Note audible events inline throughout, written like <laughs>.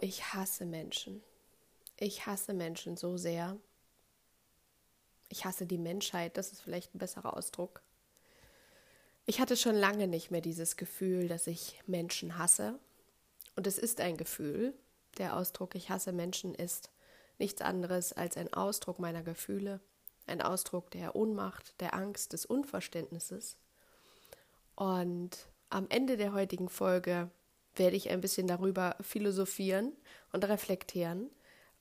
Ich hasse Menschen. Ich hasse Menschen so sehr. Ich hasse die Menschheit, das ist vielleicht ein besserer Ausdruck. Ich hatte schon lange nicht mehr dieses Gefühl, dass ich Menschen hasse. Und es ist ein Gefühl. Der Ausdruck Ich hasse Menschen ist nichts anderes als ein Ausdruck meiner Gefühle, ein Ausdruck der Ohnmacht, der Angst, des Unverständnisses. Und am Ende der heutigen Folge werde ich ein bisschen darüber philosophieren und reflektieren,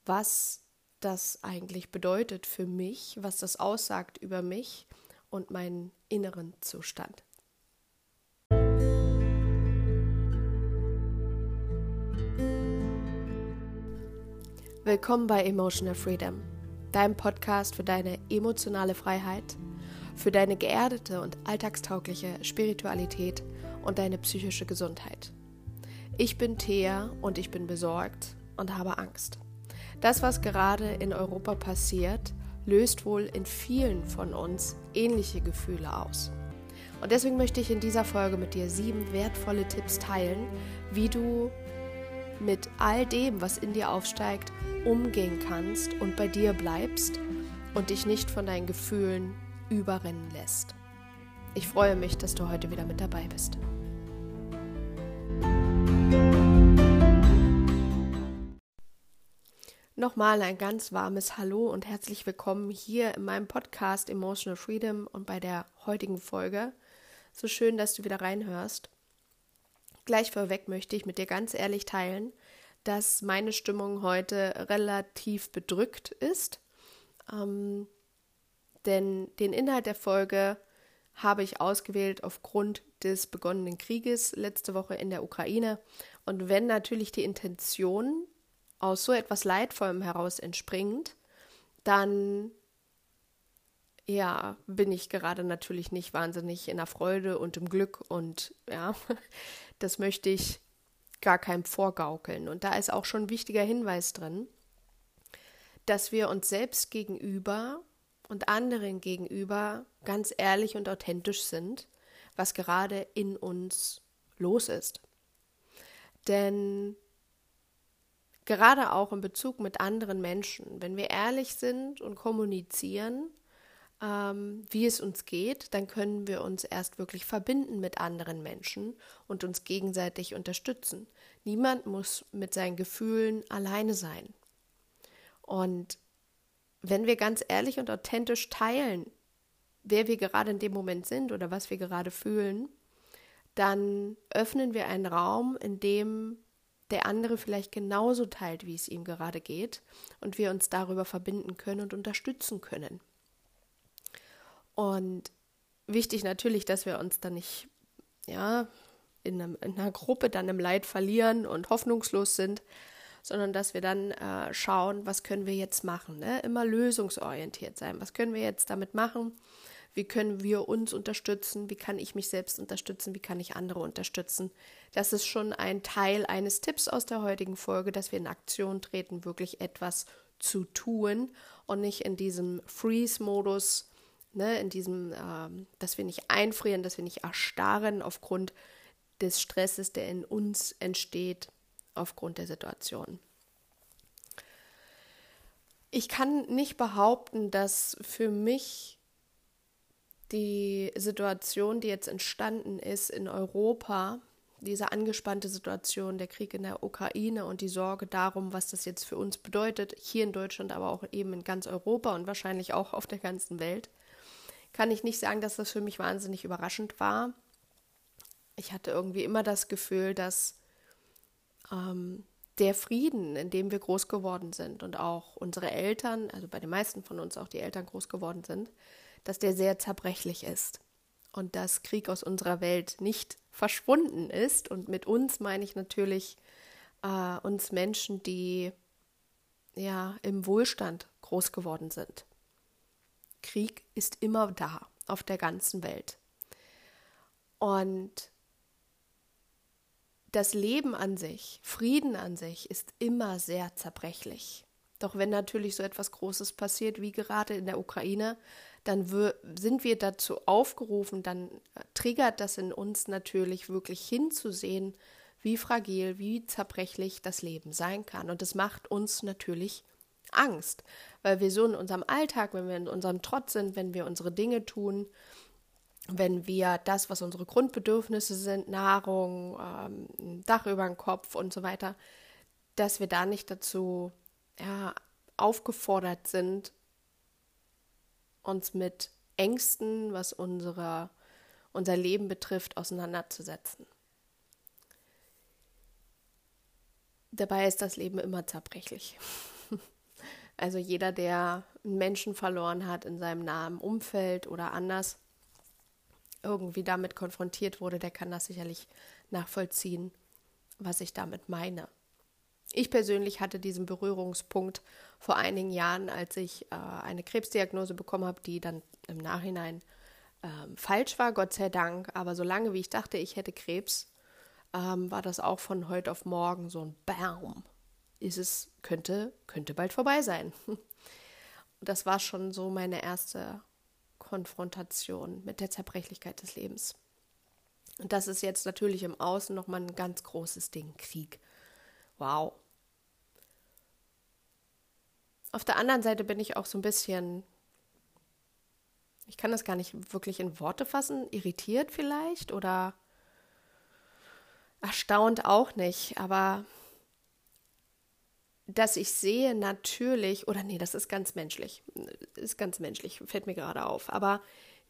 was das eigentlich bedeutet für mich, was das aussagt über mich und meinen inneren Zustand. Willkommen bei Emotional Freedom, deinem Podcast für deine emotionale Freiheit, für deine geerdete und alltagstaugliche Spiritualität und deine psychische Gesundheit. Ich bin Thea und ich bin besorgt und habe Angst. Das, was gerade in Europa passiert, löst wohl in vielen von uns ähnliche Gefühle aus. Und deswegen möchte ich in dieser Folge mit dir sieben wertvolle Tipps teilen, wie du mit all dem, was in dir aufsteigt, umgehen kannst und bei dir bleibst und dich nicht von deinen Gefühlen überrennen lässt. Ich freue mich, dass du heute wieder mit dabei bist. Nochmal ein ganz warmes Hallo und herzlich willkommen hier in meinem Podcast Emotional Freedom und bei der heutigen Folge. So schön, dass du wieder reinhörst. Gleich vorweg möchte ich mit dir ganz ehrlich teilen, dass meine Stimmung heute relativ bedrückt ist. Ähm, denn den Inhalt der Folge habe ich ausgewählt aufgrund des begonnenen Krieges letzte Woche in der Ukraine. Und wenn natürlich die Intention aus so etwas Leidvollem heraus entspringt, dann ja, bin ich gerade natürlich nicht wahnsinnig in der Freude und im Glück und ja, <laughs> das möchte ich gar keinem vorgaukeln. Und da ist auch schon ein wichtiger Hinweis drin, dass wir uns selbst gegenüber und anderen gegenüber ganz ehrlich und authentisch sind, was gerade in uns los ist. Denn Gerade auch in Bezug mit anderen Menschen. Wenn wir ehrlich sind und kommunizieren, ähm, wie es uns geht, dann können wir uns erst wirklich verbinden mit anderen Menschen und uns gegenseitig unterstützen. Niemand muss mit seinen Gefühlen alleine sein. Und wenn wir ganz ehrlich und authentisch teilen, wer wir gerade in dem Moment sind oder was wir gerade fühlen, dann öffnen wir einen Raum, in dem der andere vielleicht genauso teilt, wie es ihm gerade geht und wir uns darüber verbinden können und unterstützen können. Und wichtig natürlich, dass wir uns dann nicht ja, in, einem, in einer Gruppe dann im Leid verlieren und hoffnungslos sind, sondern dass wir dann äh, schauen, was können wir jetzt machen. Ne? Immer lösungsorientiert sein. Was können wir jetzt damit machen? Wie können wir uns unterstützen? Wie kann ich mich selbst unterstützen? Wie kann ich andere unterstützen? Das ist schon ein Teil eines Tipps aus der heutigen Folge, dass wir in Aktion treten, wirklich etwas zu tun und nicht in diesem Freeze-Modus, ne, in diesem, ähm, dass wir nicht einfrieren, dass wir nicht erstarren aufgrund des Stresses, der in uns entsteht, aufgrund der Situation. Ich kann nicht behaupten, dass für mich die Situation, die jetzt entstanden ist in Europa, diese angespannte Situation, der Krieg in der Ukraine und die Sorge darum, was das jetzt für uns bedeutet, hier in Deutschland, aber auch eben in ganz Europa und wahrscheinlich auch auf der ganzen Welt, kann ich nicht sagen, dass das für mich wahnsinnig überraschend war. Ich hatte irgendwie immer das Gefühl, dass ähm, der Frieden, in dem wir groß geworden sind und auch unsere Eltern, also bei den meisten von uns auch die Eltern groß geworden sind, dass der sehr zerbrechlich ist und dass Krieg aus unserer Welt nicht verschwunden ist. Und mit uns meine ich natürlich äh, uns Menschen, die ja im Wohlstand groß geworden sind. Krieg ist immer da auf der ganzen Welt. Und das Leben an sich, Frieden an sich ist immer sehr zerbrechlich. Doch wenn natürlich so etwas Großes passiert, wie gerade in der Ukraine, dann sind wir dazu aufgerufen, dann äh, triggert das in uns natürlich wirklich hinzusehen, wie fragil, wie zerbrechlich das Leben sein kann. Und das macht uns natürlich Angst, weil wir so in unserem Alltag, wenn wir in unserem Trotz sind, wenn wir unsere Dinge tun, wenn wir das, was unsere Grundbedürfnisse sind, Nahrung, ähm, Dach über dem Kopf und so weiter, dass wir da nicht dazu ja, aufgefordert sind, uns mit Ängsten, was unsere, unser Leben betrifft, auseinanderzusetzen. Dabei ist das Leben immer zerbrechlich. <laughs> Also jeder, der einen Menschen verloren hat in seinem nahen Umfeld oder anders irgendwie damit konfrontiert wurde, der kann das sicherlich nachvollziehen, was ich damit meine. Ich persönlich hatte diesen Berührungspunkt vor einigen Jahren, als ich äh, eine Krebsdiagnose bekommen habe, die dann im Nachhinein ähm, falsch war, Gott sei Dank. Aber solange wie ich dachte, ich hätte Krebs, ähm, war das auch von heute auf morgen so ein Baum. Ist es, könnte, könnte bald vorbei sein. <laughs> das war schon so meine erste Konfrontation mit der Zerbrechlichkeit des Lebens. Und das ist jetzt natürlich im Außen nochmal ein ganz großes Ding, Krieg. Wow. Auf der anderen Seite bin ich auch so ein bisschen, ich kann das gar nicht wirklich in Worte fassen, irritiert vielleicht oder erstaunt auch nicht, aber dass ich sehe natürlich, oder nee, das ist ganz menschlich, ist ganz menschlich, fällt mir gerade auf, aber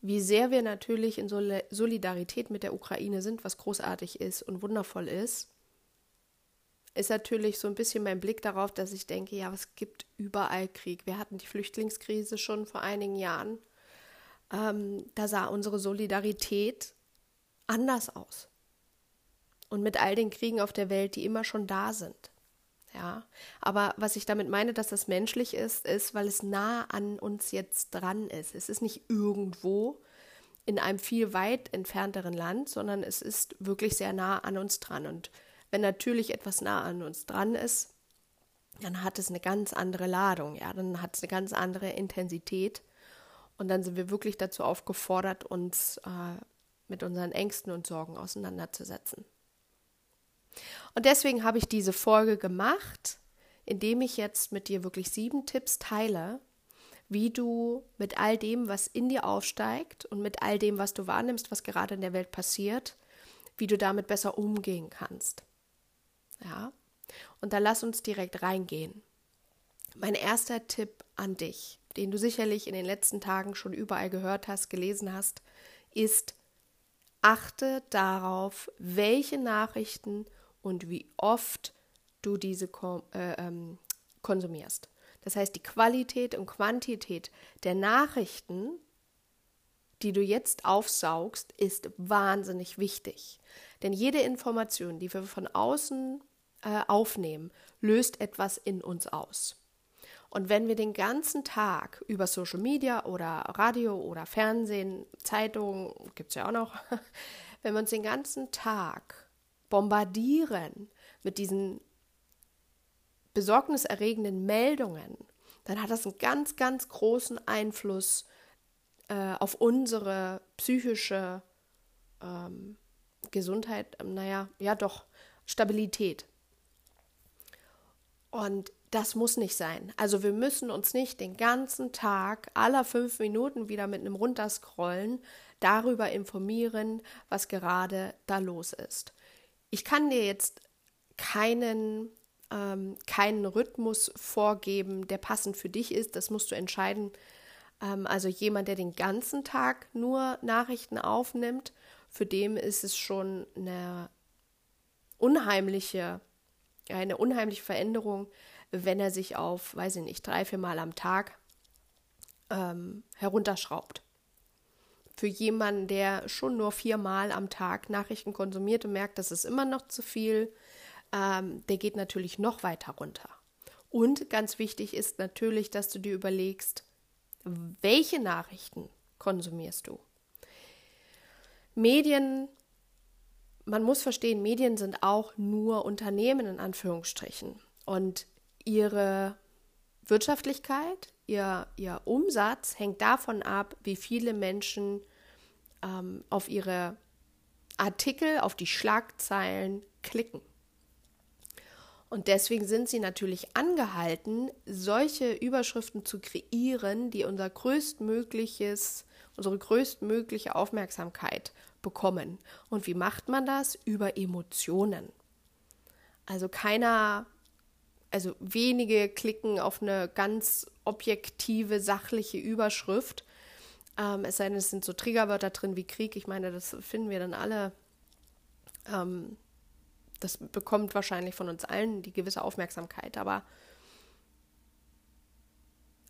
wie sehr wir natürlich in Solidarität mit der Ukraine sind, was großartig ist und wundervoll ist, ist natürlich so ein bisschen mein Blick darauf, dass ich denke, ja, es gibt überall Krieg. Wir hatten die Flüchtlingskrise schon vor einigen Jahren. Ähm, da sah unsere Solidarität anders aus. Und mit all den Kriegen auf der Welt, die immer schon da sind. Ja, aber was ich damit meine, dass das menschlich ist, ist, weil es nah an uns jetzt dran ist. Es ist nicht irgendwo in einem viel weit entfernteren Land, sondern es ist wirklich sehr nah an uns dran. Und wenn natürlich etwas nah an uns dran ist, dann hat es eine ganz andere Ladung, ja, dann hat es eine ganz andere Intensität. Und dann sind wir wirklich dazu aufgefordert, uns äh, mit unseren Ängsten und Sorgen auseinanderzusetzen. Und deswegen habe ich diese Folge gemacht, indem ich jetzt mit dir wirklich sieben Tipps teile, wie du mit all dem, was in dir aufsteigt und mit all dem, was du wahrnimmst, was gerade in der Welt passiert, wie du damit besser umgehen kannst. Ja? Und da lass uns direkt reingehen. Mein erster Tipp an dich, den du sicherlich in den letzten Tagen schon überall gehört hast, gelesen hast, ist, achte darauf, welche Nachrichten und wie oft du diese äh, ähm, konsumierst. Das heißt, die Qualität und Quantität der Nachrichten, die du jetzt aufsaugst, ist wahnsinnig wichtig. Denn jede Information, die wir von außen äh, aufnehmen, löst etwas in uns aus. Und wenn wir den ganzen Tag über Social Media oder Radio oder Fernsehen, Zeitungen, gibt es ja auch noch, <laughs> wenn wir uns den ganzen Tag bombardieren mit diesen besorgniserregenden Meldungen, dann hat das einen ganz, ganz großen Einfluss äh, auf unsere psychische ähm, Gesundheit, naja, ja doch, Stabilität. Und das muss nicht sein. Also wir müssen uns nicht den ganzen Tag aller fünf Minuten wieder mit einem Runterscrollen darüber informieren, was gerade da los ist ich kann dir jetzt keinen, ähm, keinen Rhythmus vorgeben, der passend für dich ist. Das musst du entscheiden. Ähm, also jemand, der den ganzen Tag nur Nachrichten aufnimmt, für den ist es schon eine unheimliche, eine unheimliche Veränderung, wenn er sich auf, weiß ich nicht, drei, vier Mal am Tag ähm, herunterschraubt für jemanden, der schon nur viermal am Tag Nachrichten konsumiert und merkt, das ist immer noch zu viel, ähm, der geht natürlich noch weiter runter. Und ganz wichtig ist natürlich, dass du dir überlegst, welche Nachrichten konsumierst du. Medien, man muss verstehen, Medien sind auch nur Unternehmen in Anführungsstrichen. Und ihre Wirtschaftlichkeit, ihr, ihr Umsatz hängt davon ab, wie viele Menschen ähm, auf ihre Artikel, auf die Schlagzeilen klicken. Und deswegen sind sie natürlich angehalten, solche Überschriften zu kreieren, die unser größtmögliches, unsere größtmögliche Aufmerksamkeit bekommen. Und wie macht man das? Über Emotionen. Also keiner, also wenige klicken auf eine ganz objektive, sachliche Überschrift. Ähm, es sei denn, es sind so Triggerwörter drin wie Krieg. Ich meine, das finden wir dann alle ähm, das bekommt wahrscheinlich von uns allen die gewisse Aufmerksamkeit, aber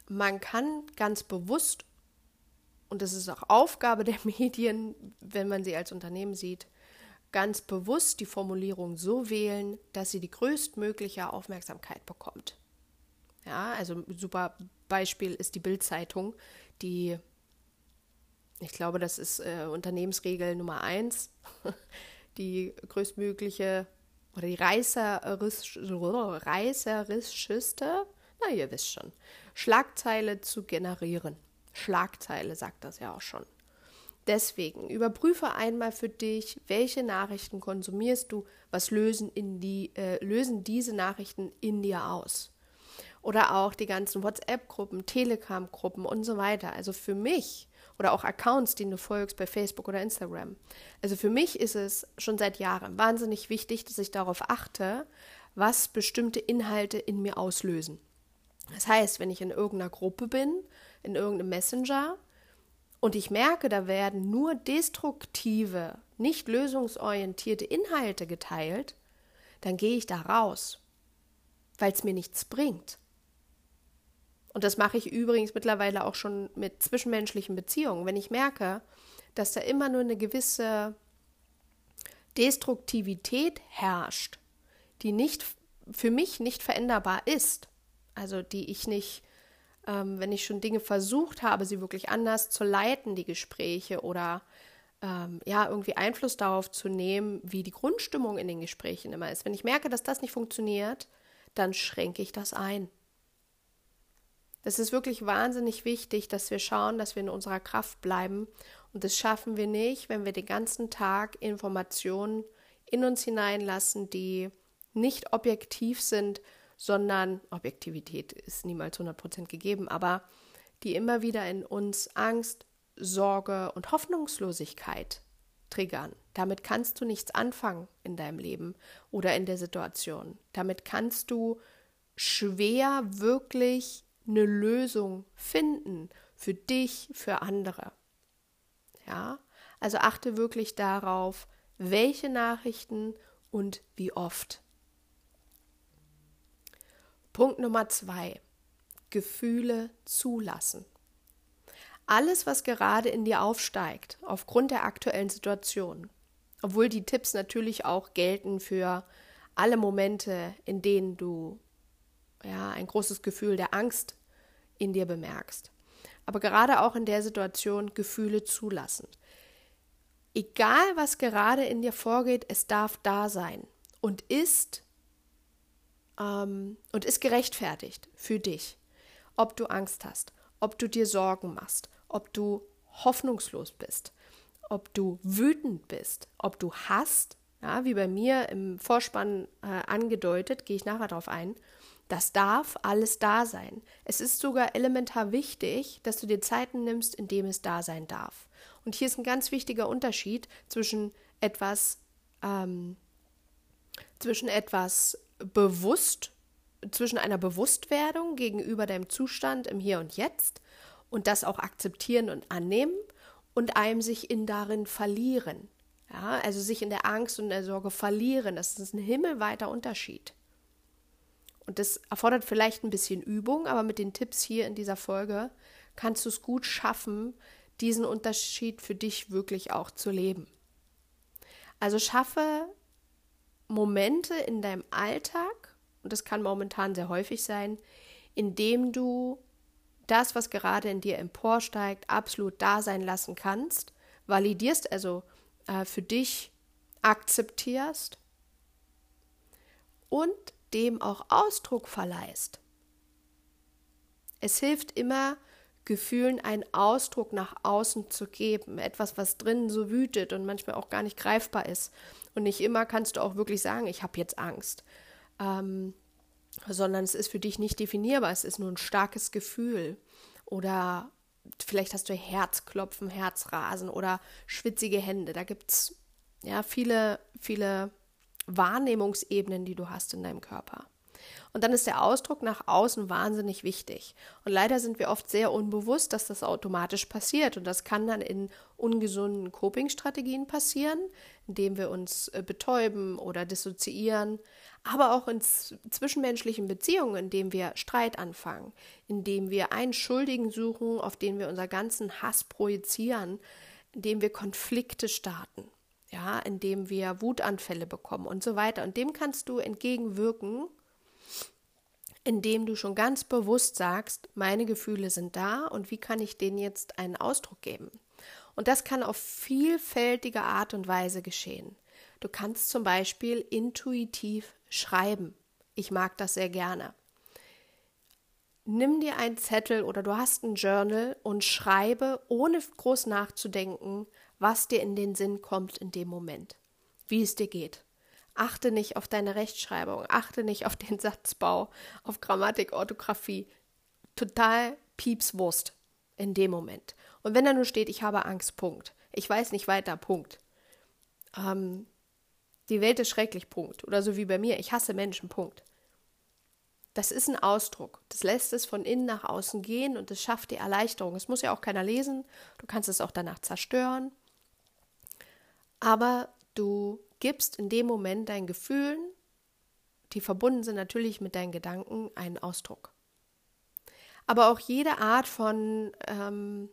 man kann ganz bewusst, und das ist auch Aufgabe der <laughs> Medien, wenn man sie als Unternehmen sieht, ganz bewusst die Formulierung so wählen, dass sie die größtmögliche Aufmerksamkeit bekommt. Ja, also ein super Beispiel ist die Bildzeitung, die, ich glaube, das ist äh, Unternehmensregel Nummer eins, <laughs> die größtmögliche oder die reißerischste, na ihr wisst schon, Schlagzeile zu generieren. Schlagzeile sagt das ja auch schon. Deswegen überprüfe einmal für dich, welche Nachrichten konsumierst du, was lösen, die, äh, lösen diese Nachrichten in dir aus. Oder auch die ganzen WhatsApp-Gruppen, Telegram-Gruppen und so weiter. Also für mich oder auch Accounts, die du folgst bei Facebook oder Instagram. Also für mich ist es schon seit Jahren wahnsinnig wichtig, dass ich darauf achte, was bestimmte Inhalte in mir auslösen. Das heißt, wenn ich in irgendeiner Gruppe bin, in irgendeinem Messenger und ich merke, da werden nur destruktive, nicht lösungsorientierte Inhalte geteilt, dann gehe ich da raus, weil es mir nichts bringt. Und das mache ich übrigens mittlerweile auch schon mit zwischenmenschlichen Beziehungen. Wenn ich merke, dass da immer nur eine gewisse Destruktivität herrscht, die nicht für mich nicht veränderbar ist, also die ich nicht, ähm, wenn ich schon Dinge versucht habe, sie wirklich anders zu leiten, die Gespräche oder ähm, ja, irgendwie Einfluss darauf zu nehmen, wie die Grundstimmung in den Gesprächen immer ist. Wenn ich merke, dass das nicht funktioniert, dann schränke ich das ein. Es ist wirklich wahnsinnig wichtig, dass wir schauen, dass wir in unserer Kraft bleiben. Und das schaffen wir nicht, wenn wir den ganzen Tag Informationen in uns hineinlassen, die nicht objektiv sind, sondern Objektivität ist niemals 100% gegeben, aber die immer wieder in uns Angst, Sorge und Hoffnungslosigkeit triggern. Damit kannst du nichts anfangen in deinem Leben oder in der Situation. Damit kannst du schwer wirklich eine Lösung finden für dich, für andere. Ja, also achte wirklich darauf, welche Nachrichten und wie oft. Punkt Nummer zwei. Gefühle zulassen. Alles, was gerade in dir aufsteigt, aufgrund der aktuellen Situation, obwohl die Tipps natürlich auch gelten für alle Momente, in denen du ja, ein großes Gefühl der Angst in dir bemerkst. Aber gerade auch in der Situation Gefühle zulassen. Egal, was gerade in dir vorgeht, es darf da sein und ist ähm, und ist gerechtfertigt für dich. Ob du Angst hast, ob du dir Sorgen machst, ob du hoffnungslos bist, ob du wütend bist, ob du hast, ja, wie bei mir im Vorspann äh, angedeutet, gehe ich nachher darauf ein, das darf alles da sein. Es ist sogar elementar wichtig, dass du dir Zeiten nimmst, in dem es da sein darf. Und hier ist ein ganz wichtiger Unterschied zwischen etwas, ähm, zwischen etwas bewusst, zwischen einer Bewusstwerdung gegenüber deinem Zustand im Hier und Jetzt und das auch akzeptieren und annehmen und einem sich in darin verlieren. Ja, also sich in der Angst und der Sorge verlieren, das ist ein himmelweiter Unterschied. Und das erfordert vielleicht ein bisschen Übung, aber mit den Tipps hier in dieser Folge kannst du es gut schaffen, diesen Unterschied für dich wirklich auch zu leben. Also schaffe Momente in deinem Alltag, und das kann momentan sehr häufig sein, in dem du das, was gerade in dir emporsteigt, absolut da sein lassen kannst, validierst, also äh, für dich akzeptierst und dem auch Ausdruck verleihst. Es hilft immer, Gefühlen einen Ausdruck nach außen zu geben. Etwas, was drinnen so wütet und manchmal auch gar nicht greifbar ist. Und nicht immer kannst du auch wirklich sagen, ich habe jetzt Angst. Ähm, sondern es ist für dich nicht definierbar. Es ist nur ein starkes Gefühl. Oder vielleicht hast du Herzklopfen, Herzrasen oder schwitzige Hände. Da gibt es ja viele, viele Wahrnehmungsebenen, die du hast in deinem Körper. Und dann ist der Ausdruck nach außen wahnsinnig wichtig. Und leider sind wir oft sehr unbewusst, dass das automatisch passiert. Und das kann dann in ungesunden Coping-Strategien passieren, indem wir uns äh, betäuben oder dissoziieren, aber auch in zwischenmenschlichen Beziehungen, indem wir Streit anfangen, indem wir einen Schuldigen suchen, auf den wir unseren ganzen Hass projizieren, indem wir Konflikte starten, ja, indem wir Wutanfälle bekommen und so weiter. Und dem kannst du entgegenwirken, indem du schon ganz bewusst sagst, meine Gefühle sind da und wie kann ich denen jetzt einen Ausdruck geben? Und das kann auf vielfältige Art und Weise geschehen. Du kannst zum Beispiel intuitiv schreiben. Ich mag das sehr gerne. Nimm dir einen Zettel oder du hast ein Journal und schreibe, ohne groß nachzudenken, was dir in den Sinn kommt in dem Moment, wie es dir geht. Achte nicht auf deine Rechtschreibung, achte nicht auf den <laughs> Satzbau, auf Grammatik, Orthographie. Total Piepswurst in dem Moment. Und wenn da nur steht, ich habe Angst, Punkt. Ich weiß nicht weiter, Punkt. Ähm, die Welt ist schrecklich, Punkt. Oder so wie bei mir, ich hasse Menschen, Punkt. Das ist ein Ausdruck. Das lässt es von innen nach außen gehen und es schafft die Erleichterung. Es muss ja auch keiner lesen. Du kannst es auch danach zerstören. Aber du gibst in dem Moment deinen Gefühlen, die verbunden sind natürlich mit deinen Gedanken, einen Ausdruck. Aber auch jede Art von, ähm,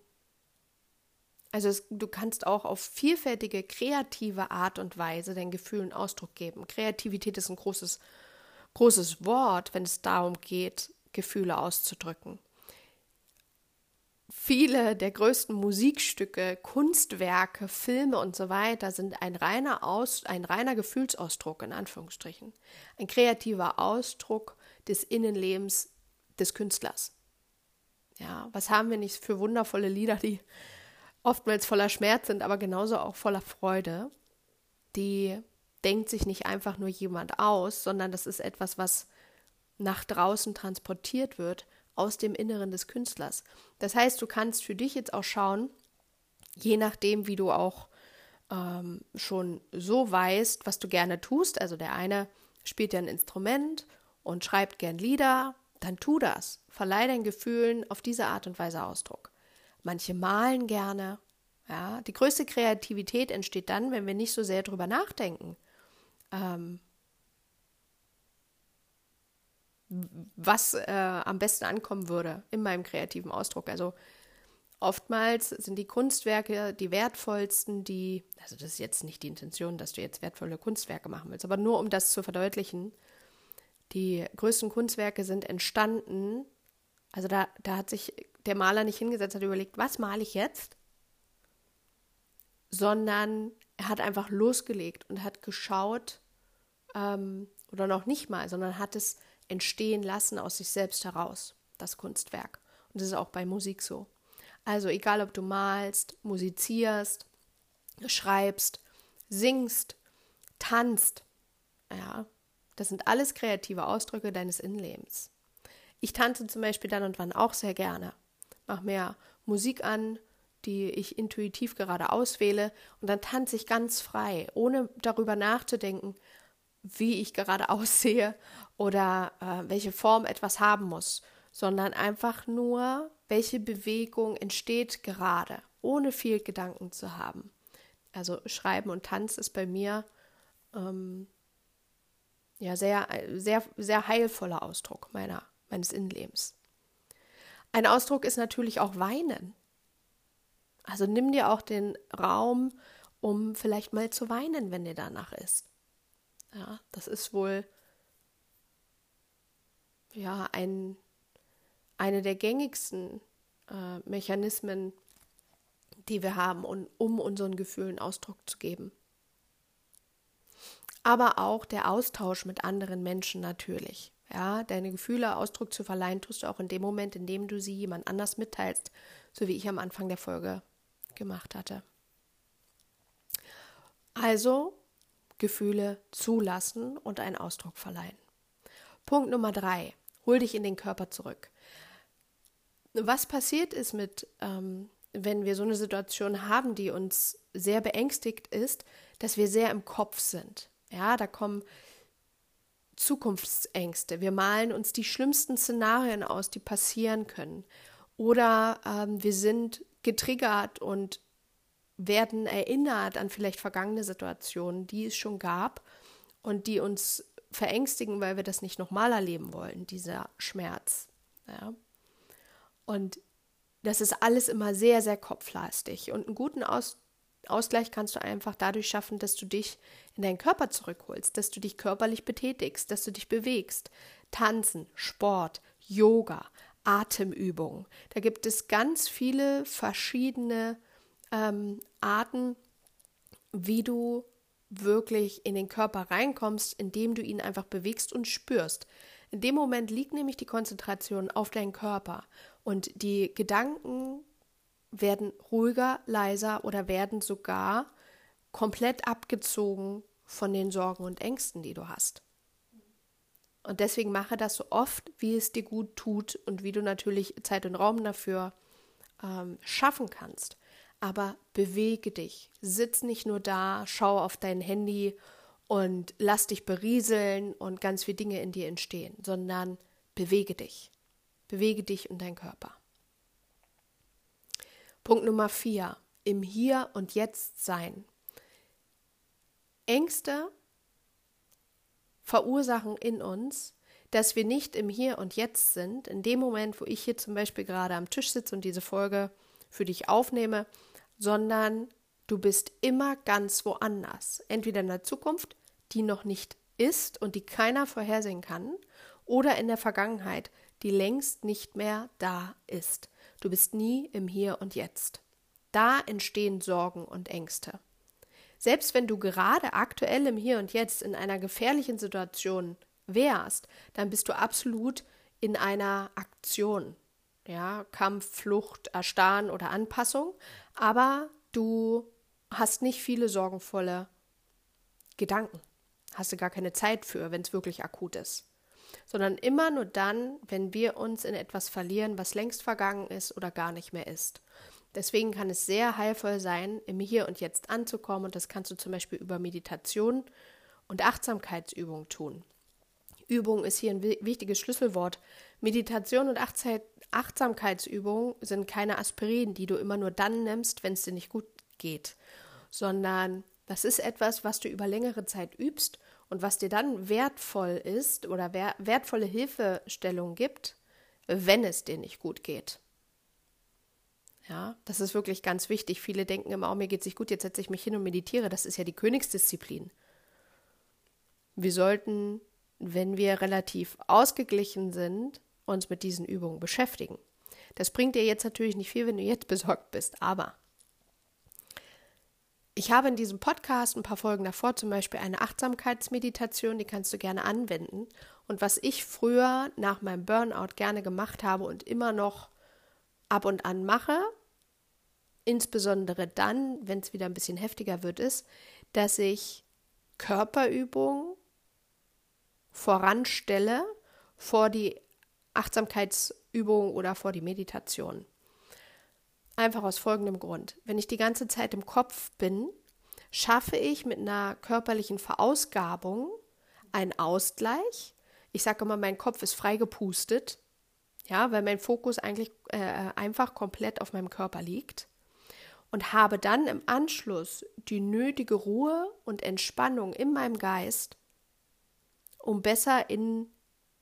also es, du kannst auch auf vielfältige, kreative Art und Weise deinen Gefühlen Ausdruck geben. Kreativität ist ein großes, großes Wort, wenn es darum geht, Gefühle auszudrücken viele der größten Musikstücke, Kunstwerke, Filme und so weiter sind ein reiner, Aus, ein reiner Gefühlsausdruck in Anführungsstrichen. Ein kreativer Ausdruck des Innenlebens des Künstlers. Ja, was haben wir nicht für wundervolle Lieder, die oftmals voller Schmerz sind, aber genauso auch voller Freude. Die denkt sich nicht einfach nur jemand aus, sondern das ist etwas, was nach draußen transportiert wird aus dem Inneren des Künstlers. Das heißt, du kannst für dich jetzt auch schauen, je nachdem, wie du auch ähm, schon so weißt, was du gerne tust. Also der eine spielt ja ein Instrument und schreibt gern Lieder, dann tu das. Verleih deinen Gefühlen auf diese Art und Weise Ausdruck. Manche malen gerne. Ja, die größte Kreativität entsteht dann, wenn wir nicht so sehr drüber nachdenken. Ähm, was äh, am besten ankommen würde in meinem kreativen Ausdruck. Also oftmals sind die Kunstwerke die wertvollsten, die, also das ist jetzt nicht die Intention, dass du jetzt wertvolle Kunstwerke machen willst, aber nur um das zu verdeutlichen, die größten Kunstwerke sind entstanden, also da, da hat sich der Maler nicht hingesetzt, hat überlegt, was male ich jetzt? Sondern er hat einfach losgelegt und hat geschaut, ähm, oder noch nicht mal, sondern hat es entstehen lassen aus sich selbst heraus, das Kunstwerk. Und das ist auch bei Musik so. Also egal, ob du malst, musizierst, schreibst, singst, tanzt, ja, das sind alles kreative Ausdrücke deines Innenlebens. Ich tanze zum Beispiel dann und wann auch sehr gerne. Mach mir Musik an, die ich intuitiv gerade auswähle und dann tanze ich ganz frei, ohne darüber nachzudenken, wie ich gerade <laughs> aussehe oder äh, welche Form etwas haben muss, sondern einfach nur, welche Bewegung entsteht gerade, ohne viel Gedanken zu haben. Also Schreiben und Tanz ist bei mir ähm, ja sehr, sehr, sehr heilvoller Ausdruck meiner, meines Innenlebens. Ein Ausdruck ist natürlich auch Weinen. Also nimm dir auch den Raum, um vielleicht mal zu weinen, wenn dir danach ist. Ja, das ist wohl ja ein, eine der gängigsten äh, Mechanismen, die wir haben, um, um unseren Gefühlen Ausdruck zu geben. Aber auch der Austausch mit anderen Menschen natürlich. Ja, deine Gefühle Ausdruck zu verleihen, tust du auch in dem Moment, in dem du sie jemand anders mitteilst, so wie ich am Anfang der Folge gemacht hatte. Also Gefühle zulassen und einen Ausdruck verleihen. Punkt Nummer drei. Hol dich in den Körper zurück. Was passiert ist mit, ähm, wenn wir so eine Situation haben, die uns sehr beängstigt ist, dass wir sehr im Kopf sind. Ja, da kommen Zukunftsängste. Wir malen uns die schlimmsten Szenarien aus, die passieren können. Oder ähm, wir sind getriggert und werden erinnert an vielleicht vergangene Situationen, die es schon gab und die uns verängstigen, weil wir das nicht nochmal erleben wollen, dieser Schmerz. Ja. Und das ist alles immer sehr, sehr kopflastig. Und einen guten Aus Ausgleich kannst du einfach dadurch schaffen, dass du dich in deinen Körper zurückholst, dass du dich körperlich betätigst, dass du dich bewegst. Tanzen, Sport, Yoga, Atemübungen. Da gibt es ganz viele verschiedene ähm, Arten, wie du wirklich in den Körper reinkommst, indem du ihn einfach bewegst und spürst. In dem Moment liegt nämlich die Konzentration auf deinen Körper und die Gedanken werden ruhiger, leiser oder werden sogar komplett abgezogen von den Sorgen und Ängsten, die du hast. Und deswegen mache das so oft, wie es dir gut tut und wie du natürlich Zeit und Raum dafür ähm, schaffen kannst. Aber bewege dich. Sitz nicht nur da, schau auf dein Handy und lass dich berieseln und ganz viele Dinge in dir entstehen, sondern bewege dich. Bewege dich und dein Körper. Punkt Nummer vier. Im Hier und Jetzt sein. Ängste verursachen in uns, dass wir nicht im Hier und Jetzt sind. In dem Moment, wo ich hier zum Beispiel gerade am Tisch sitze und diese Folge für dich aufnehme, sondern du bist immer ganz woanders. Entweder in der Zukunft, die noch nicht ist und die keiner vorhersehen kann, oder in der Vergangenheit, die längst nicht mehr da ist. Du bist nie im Hier und Jetzt. Da entstehen Sorgen und Ängste. Selbst wenn du gerade aktuell im Hier und Jetzt in einer gefährlichen Situation wärst, dann bist du absolut in einer Aktion. Ja, Kampf, Flucht, Erstarren oder Anpassung. Aber du hast nicht viele sorgenvolle Gedanken. Hast du gar keine Zeit für, wenn es wirklich akut ist sondern immer nur dann, wenn wir uns in etwas verlieren, was längst vergangen ist oder gar nicht mehr ist. Deswegen kann es sehr heilvoll sein, im Hier und Jetzt anzukommen und das kannst du zum Beispiel über Meditation und Achtsamkeitsübung tun. Übung ist hier ein wichtiges Schlüsselwort. Meditation und Achtsamkeitsübung sind keine Aspirin, die du immer nur dann nimmst, wenn es dir nicht gut geht, sondern das ist etwas, was du über längere Zeit übst und was dir dann wertvoll ist oder wertvolle Hilfestellung gibt, wenn es dir nicht gut geht. Ja, das ist wirklich ganz wichtig. Viele denken immer, oh, mir geht es nicht gut, jetzt setze ich mich hin und meditiere. Das ist ja die Königsdisziplin. Wir sollten, wenn wir relativ ausgeglichen sind, uns mit diesen Übungen beschäftigen. Das bringt dir jetzt natürlich nicht viel, wenn du jetzt <laughs> besorgt bist, aber ich habe in diesem Podcast ein paar Folgen davor zum Beispiel eine Achtsamkeitsmeditation, die kannst du gerne anwenden. Und was ich früher nach meinem Burnout gerne gemacht habe und immer noch ab und an mache, insbesondere dann, wenn es wieder ein bisschen heftiger wird, ist, dass ich Körperübungen voranstelle vor die Achtsamkeitsübung oder vor die Meditation. Einfach aus folgendem Grund. Wenn ich die ganze Zeit im Kopf bin, schaffe ich mit einer körperlichen Verausgabung einen Ausgleich. Ich sage immer, mein Kopf ist frei gepustet, ja, weil mein Fokus eigentlich äh, einfach komplett auf meinem Körper liegt und habe dann im Anschluss die nötige Ruhe und Entspannung in meinem Geist, um besser in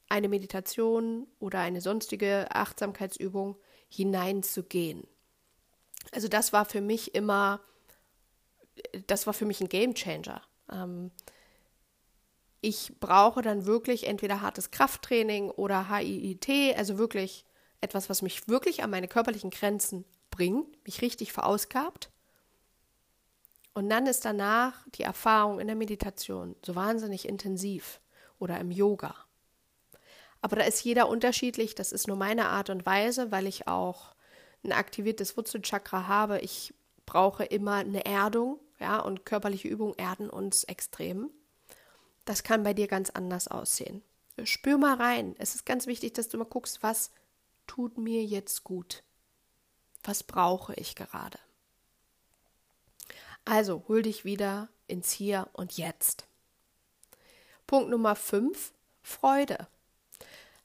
eine Meditation oder eine sonstige Achtsamkeitsübung hineinzugehen. Also das war für mich immer, das war für mich ein Game Changer. Ähm, ich brauche dann wirklich entweder hartes Krafttraining oder HIIT, also wirklich etwas, was mich wirklich an meine körperlichen Grenzen bringt, mich richtig verausgabt. Und dann ist danach die Erfahrung in der Meditation so wahnsinnig intensiv oder im Yoga. Aber da ist jeder unterschiedlich. Das ist nur meine Art und Weise, weil ich auch ein aktiviertes Wurzelchakra habe. Ich brauche immer eine Erdung, ja, und körperliche Übungen erden uns extrem. Das kann bei dir ganz anders aussehen. Spür mal rein. Es ist ganz wichtig, dass du mal guckst, was tut mir jetzt gut? Was brauche ich gerade? Also hol dich wieder ins Hier und Jetzt. Punkt Nummer 5, Freude.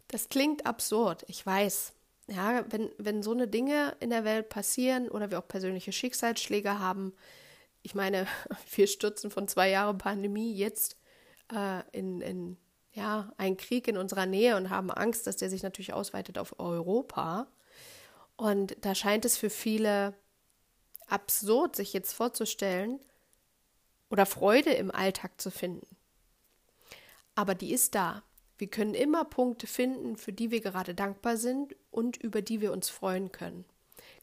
Das klingt absurd, ich weiß. Ja, wenn, wenn so eine Dinge in der Welt passieren oder wir auch persönliche Schicksalsschläge haben, ich meine, <laughs> wir stürzen von zwei Jahren Pandemie jetzt äh, in, in ja, einen Krieg in unserer Nähe und haben Angst, dass der sich natürlich ausweitet auf Europa. Und da scheint es für viele absurd, sich jetzt vorzustellen oder Freude im Alltag zu finden. Aber die ist da. Wir können immer Punkte finden, für die wir gerade dankbar sind und über die wir uns freuen können.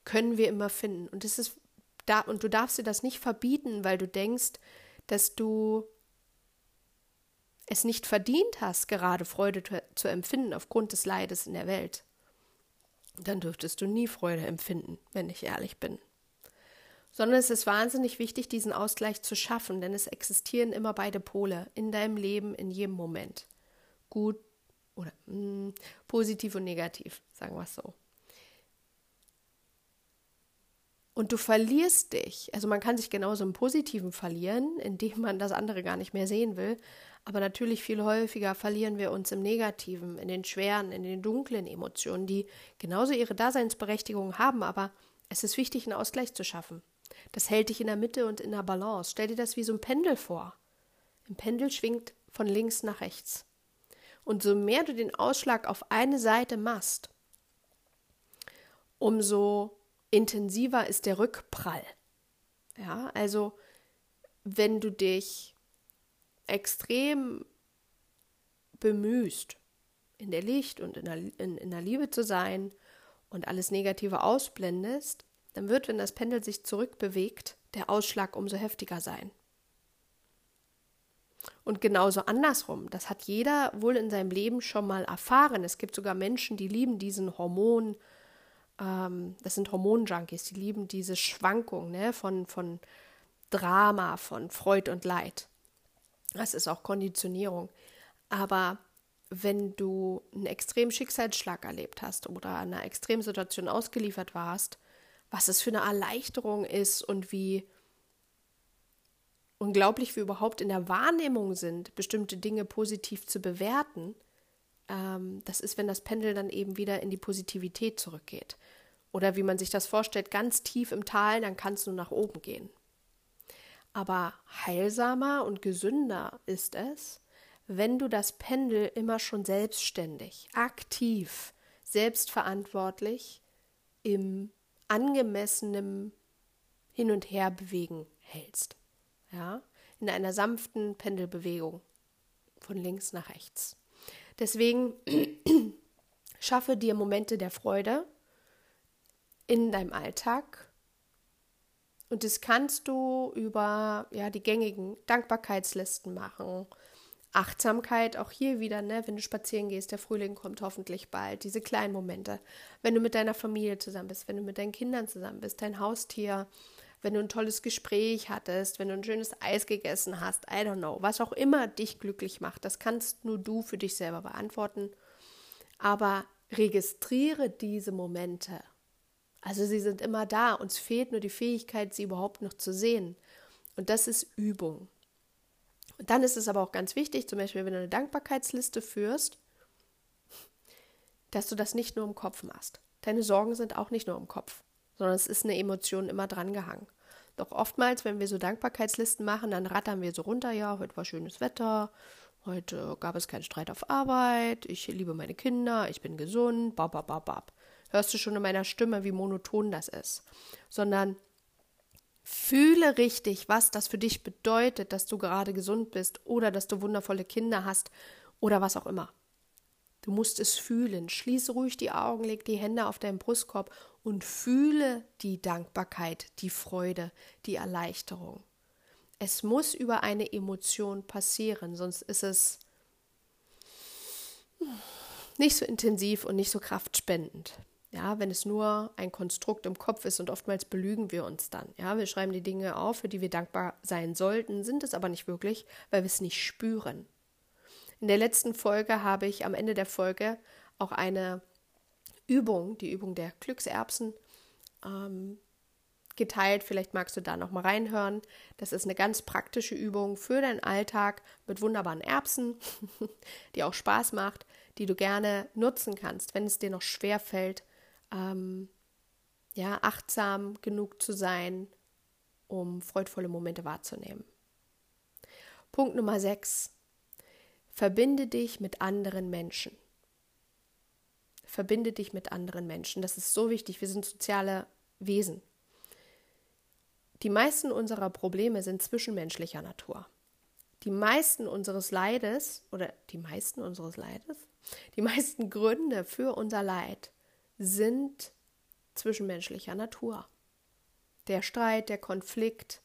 Können wir immer finden. Und es ist da, und du darfst dir das nicht verbieten, weil du denkst, dass du es nicht verdient hast, gerade Freude zu empfinden aufgrund des Leides in der Welt. Dann dürftest du nie Freude empfinden, wenn ich ehrlich bin sondern es ist wahnsinnig wichtig, diesen Ausgleich zu schaffen, denn es existieren immer beide Pole in deinem Leben in jedem Moment. Gut oder mh, hm, positiv und negativ, sagen wir es so. Und du verlierst dich. Also man kann sich genauso im Positiven verlieren, indem man das andere gar nicht mehr sehen will. Aber natürlich viel häufiger verlieren wir uns im Negativen, in den schweren, in den dunklen Emotionen, die genauso ihre Daseinsberechtigung haben. Aber es ist wichtig, einen Ausgleich zu schaffen. Das hält dich in der Mitte und in der Balance. Stell dir das wie so ein Pendel vor. Ein Pendel schwingt von links nach rechts. Und so mehr du den Ausschlag auf eine Seite machst, umso intensiver ist der Rückprall. Ja, also wenn du dich extrem bemühst, in der Licht und in der, in, in der Liebe zu sein und alles Negative ausblendest, dann wird, wenn das Pendel sich zurückbewegt, der Ausschlag umso heftiger sein. Und genauso andersrum, das hat jeder wohl in seinem Leben schon mal erfahren. Es gibt sogar Menschen, die lieben diesen Hormon, ähm, das sind Hormonjunkies, die lieben diese Schwankung ne, von, von Drama, von Freud und Leid. Das ist auch Konditionierung. Aber wenn du einen extremen Schicksalsschlag erlebt hast oder einer Extremsituation ausgeliefert warst, was es für eine Erleichterung ist und wie unglaublich wir überhaupt in der Wahrnehmung sind, bestimmte Dinge positiv zu bewerten, ähm, das ist, wenn das Pendel dann eben wieder in die Positivität zurückgeht. Oder wie man sich das vorstellt, ganz tief im Tal, dann kann es nur nach oben gehen. Aber heilsamer und gesünder ist es, wenn du das Pendel immer schon selbstständig, aktiv, selbstverantwortlich im angemessenem Hin- und Herbewegen hältst. Ja, in einer sanften Pendelbewegung von links nach rechts. Deswegen <clears throat> schaffe dir Momente der Freude in deinem Alltag. Und das kannst du über ja, die gängigen Dankbarkeitslisten machen, Achtsamkeit, auch hier wieder, ne, wenn du spazieren gehst, der Frühling kommt hoffentlich bald, diese kleinen Momente. Wenn du mit deiner Familie zusammen bist, wenn du mit deinen Kindern zusammen bist, dein Haustier, wenn du ein tolles Gespräch hattest, wenn du ein schönes Eis gegessen hast, I don't know, was auch immer dich glücklich macht, das kannst nur du für dich selber beantworten. Aber registriere diese Momente. Also sie sind immer da, uns fehlt nur die Fähigkeit, sie überhaupt noch zu sehen. Und das ist Übung. Und dann ist es aber auch ganz wichtig, zum Beispiel, wenn du eine Dankbarkeitsliste führst, dass du das nicht nur im Kopf machst. Deine Sorgen sind auch nicht nur im Kopf, sondern es ist eine Emotion immer dran gehangen. Doch oftmals, wenn wir so Dankbarkeitslisten machen, dann rattern wir so runter, ja, heute war schönes Wetter, heute gab es keinen Streit auf Arbeit, ich liebe meine Kinder, ich bin gesund, bab, bab, bab. Hörst du schon in meiner Stimme, wie monoton das ist? Sondern Fühle richtig, was das für dich bedeutet, dass du gerade gesund bist oder dass du wundervolle Kinder hast oder was auch immer. Du musst es fühlen. Schließe ruhig die Augen, leg die Hände auf deinen Brustkorb und fühle die Dankbarkeit, die Freude, die Erleichterung. Es muss über eine Emotion passieren, sonst ist es nicht so intensiv und nicht so kraftspendend. Ja, wenn es nur ein Konstrukt im Kopf ist und oftmals belügen wir uns dann. Ja, wir schreiben die Dinge auf, für die wir dankbar sein sollten, sind es aber nicht wirklich, weil wir es nicht spüren. In der letzten Folge habe ich am Ende der Folge auch eine Übung, die Übung der Glückserbsen, ähm, geteilt. Vielleicht magst du da noch mal reinhören. Das ist eine ganz praktische Übung für deinen Alltag mit wunderbaren Erbsen, <laughs> die auch Spaß macht, die du gerne nutzen kannst, wenn es dir noch schwer fällt, ähm, ja, achtsam genug zu sein, um freudvolle Momente wahrzunehmen. Punkt Nummer 6. Verbinde dich mit anderen Menschen. Verbinde dich mit anderen Menschen. Das ist so wichtig. Wir sind soziale Wesen. Die meisten unserer Probleme sind zwischenmenschlicher Natur. Die meisten unseres Leides oder die meisten unseres Leides, die meisten Gründe für unser Leid sind zwischenmenschlicher Natur. Der Streit, der Konflikt,